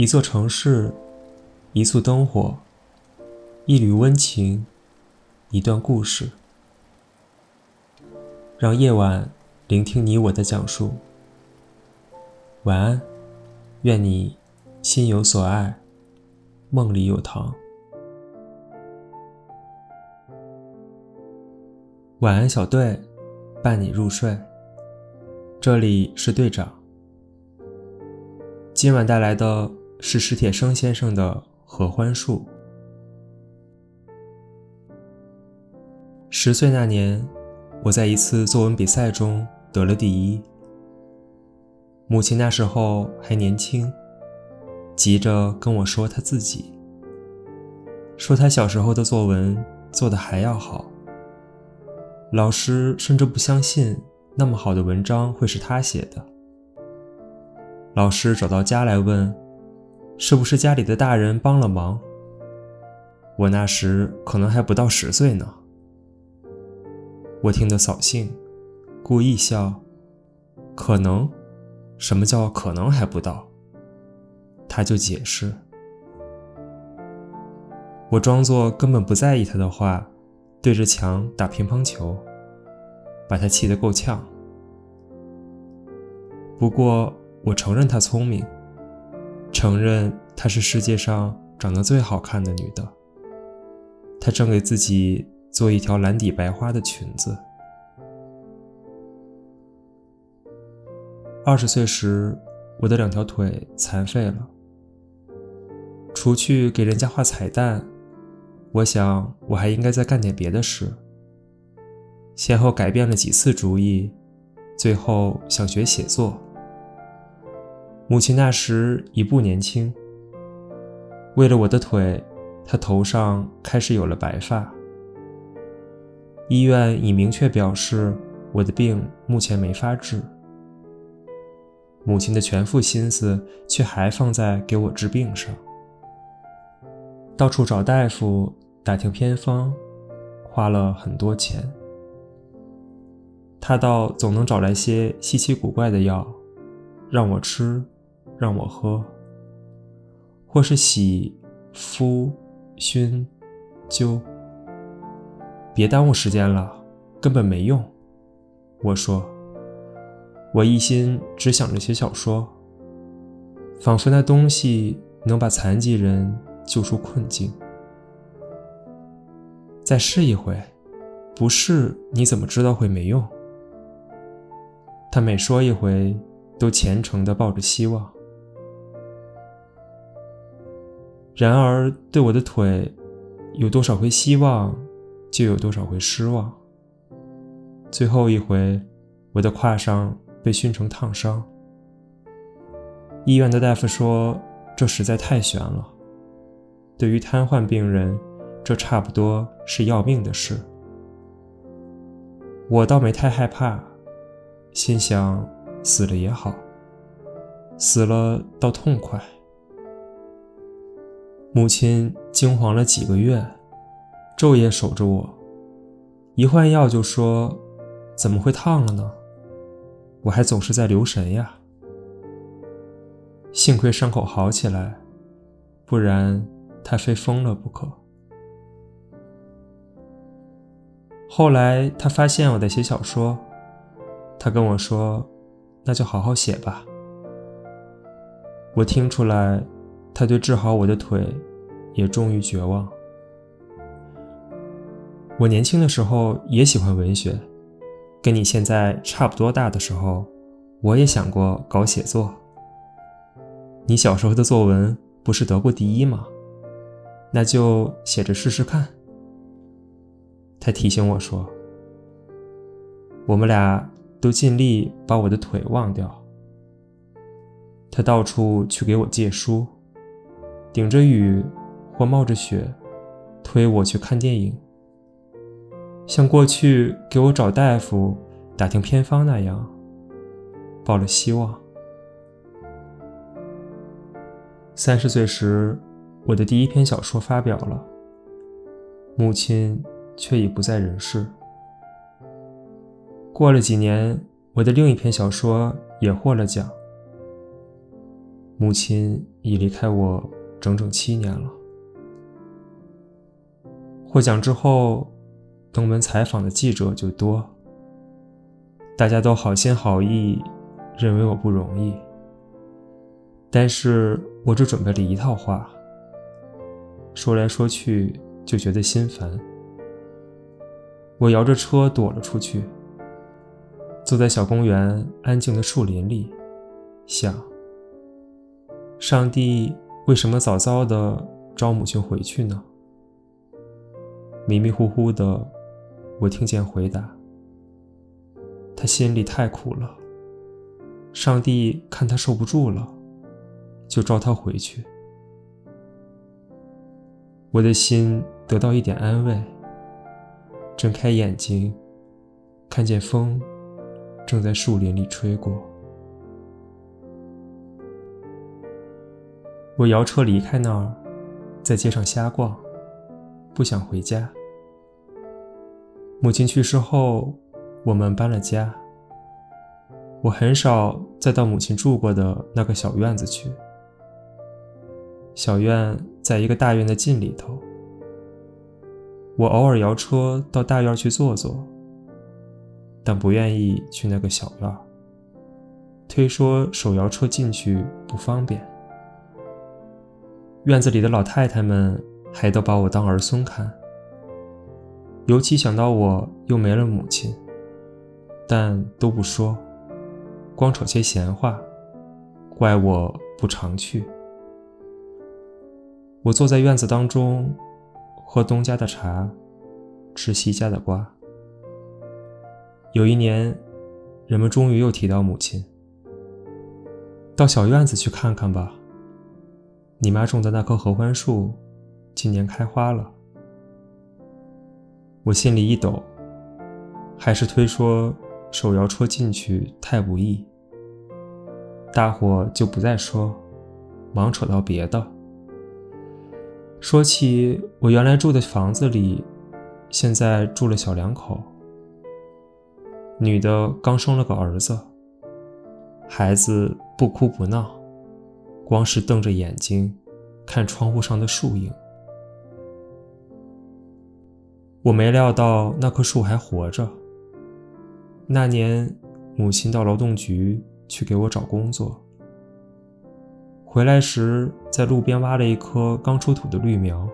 一座城市，一簇灯火，一缕温情，一段故事。让夜晚聆听你我的讲述。晚安，愿你心有所爱，梦里有糖。晚安，小队，伴你入睡。这里是队长。今晚带来的。是史铁生先生的《合欢树》。十岁那年，我在一次作文比赛中得了第一。母亲那时候还年轻，急着跟我说她自己，说她小时候的作文做得还要好。老师甚至不相信那么好的文章会是她写的。老师找到家来问。是不是家里的大人帮了忙？我那时可能还不到十岁呢。我听得扫兴，故意笑。可能？什么叫可能还不到？他就解释。我装作根本不在意他的话，对着墙打乒乓球，把他气得够呛。不过我承认他聪明。承认她是世界上长得最好看的女的。她正给自己做一条蓝底白花的裙子。二十岁时，我的两条腿残废了。除去给人家画彩蛋，我想我还应该再干点别的事。先后改变了几次主意，最后想学写作。母亲那时已不年轻。为了我的腿，她头上开始有了白发。医院已明确表示，我的病目前没法治。母亲的全副心思却还放在给我治病上，到处找大夫，打听偏方，花了很多钱。他倒总能找来些稀奇古怪的药，让我吃。让我喝，或是洗、敷、熏、灸，别耽误时间了，根本没用。我说，我一心只想着写小说，仿佛那东西能把残疾人救出困境。再试一回，不试你怎么知道会没用？他每说一回，都虔诚地抱着希望。然而，对我的腿，有多少回希望，就有多少回失望。最后一回，我的胯上被熏成烫伤。医院的大夫说，这实在太悬了。对于瘫痪病人，这差不多是要命的事。我倒没太害怕，心想死了也好，死了倒痛快。母亲惊慌了几个月，昼夜守着我，一换药就说：“怎么会烫了呢？”我还总是在留神呀。幸亏伤口好起来，不然他非疯了不可。后来他发现我在写小说，他跟我说：“那就好好写吧。”我听出来。他对治好我的腿，也终于绝望。我年轻的时候也喜欢文学，跟你现在差不多大的时候，我也想过搞写作。你小时候的作文不是得过第一吗？那就写着试试看。他提醒我说：“我们俩都尽力把我的腿忘掉。”他到处去给我借书。顶着雨或冒着雪，推我去看电影，像过去给我找大夫、打听偏方那样，抱了希望。三十岁时，我的第一篇小说发表了，母亲却已不在人世。过了几年，我的另一篇小说也获了奖，母亲。已离开我整整七年了。获奖之后，登门采访的记者就多，大家都好心好意，认为我不容易。但是我只准备了一套话，说来说去就觉得心烦。我摇着车躲了出去，坐在小公园安静的树林里，想：上帝为什么早早的召母亲回去呢？迷迷糊糊的，我听见回答：“他心里太苦了，上帝看他受不住了，就召他回去。”我的心得到一点安慰，睁开眼睛，看见风正在树林里吹过。我摇车离开那儿，在街上瞎逛，不想回家。母亲去世后，我们搬了家。我很少再到母亲住过的那个小院子去。小院在一个大院的近里头。我偶尔摇车到大院去坐坐，但不愿意去那个小院，推说手摇车进去不方便。院子里的老太太们还都把我当儿孙看。尤其想到我又没了母亲，但都不说，光扯些闲话，怪我不常去。我坐在院子当中，喝东家的茶，吃西家的瓜。有一年，人们终于又提到母亲，到小院子去看看吧。你妈种的那棵合欢树，今年开花了。我心里一抖，还是推说手摇车进去太不易。大伙就不再说，忙扯到别的。说起我原来住的房子里，现在住了小两口，女的刚生了个儿子，孩子不哭不闹，光是瞪着眼睛看窗户上的树影。我没料到那棵树还活着。那年，母亲到劳动局去给我找工作，回来时在路边挖了一棵刚出土的绿苗，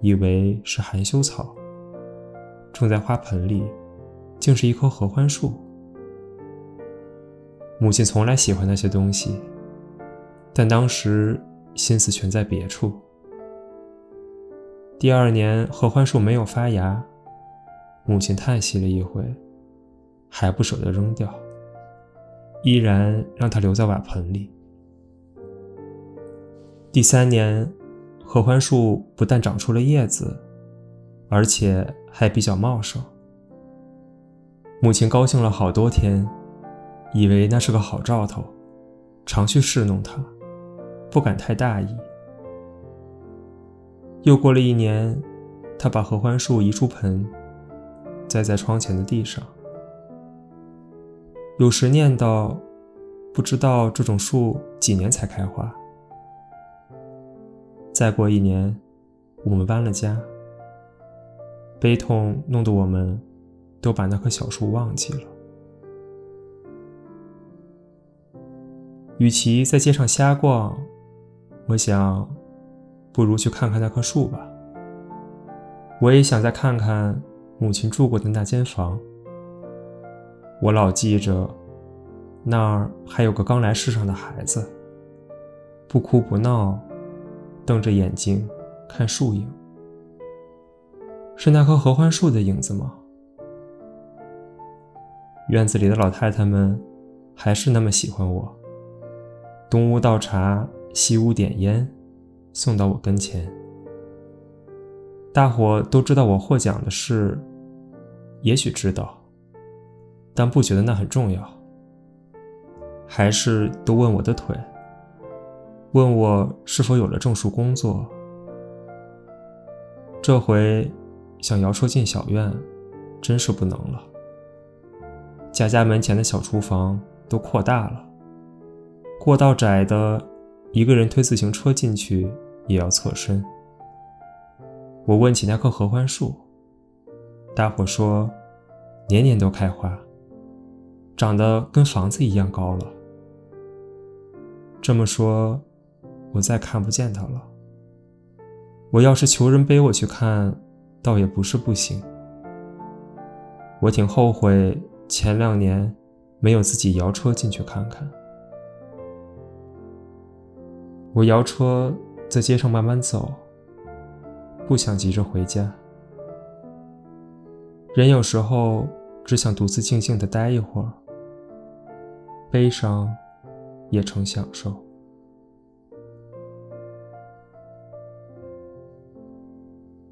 以为是含羞草，种在花盆里，竟是一棵合欢树。母亲从来喜欢那些东西，但当时心思全在别处。第二年，合欢树没有发芽，母亲叹息了一回，还不舍得扔掉，依然让它留在瓦盆里。第三年，合欢树不但长出了叶子，而且还比较茂盛。母亲高兴了好多天，以为那是个好兆头，常去侍弄它，不敢太大意。又过了一年，他把合欢树移出盆，栽在窗前的地上。有时念叨，不知道这种树几年才开花。再过一年，我们搬了家，悲痛弄得我们都把那棵小树忘记了。与其在街上瞎逛，我想。不如去看看那棵树吧。我也想再看看母亲住过的那间房。我老记着，那儿还有个刚来世上的孩子，不哭不闹，瞪着眼睛看树影。是那棵合欢树的影子吗？院子里的老太太们还是那么喜欢我，东屋倒茶，西屋点烟。送到我跟前，大伙都知道我获奖的事，也许知道，但不觉得那很重要。还是都问我的腿，问我是否有了正式工作。这回想摇车进小院，真是不能了。家家门前的小厨房都扩大了，过道窄的。一个人推自行车进去也要侧身。我问起那棵合欢树，大伙说年年都开花，长得跟房子一样高了。这么说，我再看不见它了。我要是求人背我去看，倒也不是不行。我挺后悔前两年没有自己摇车进去看看。我摇车在街上慢慢走，不想急着回家。人有时候只想独自静静的待一会儿，悲伤也成享受。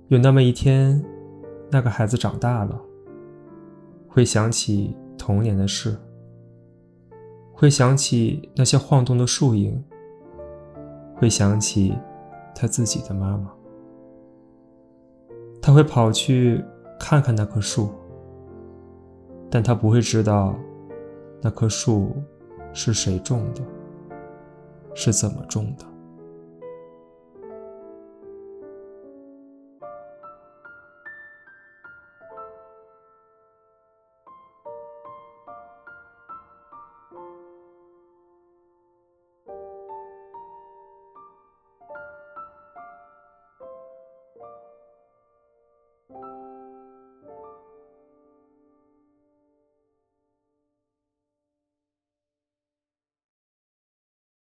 有那么一天，那个孩子长大了，会想起童年的事，会想起那些晃动的树影。会想起他自己的妈妈，他会跑去看看那棵树，但他不会知道那棵树是谁种的，是怎么种的。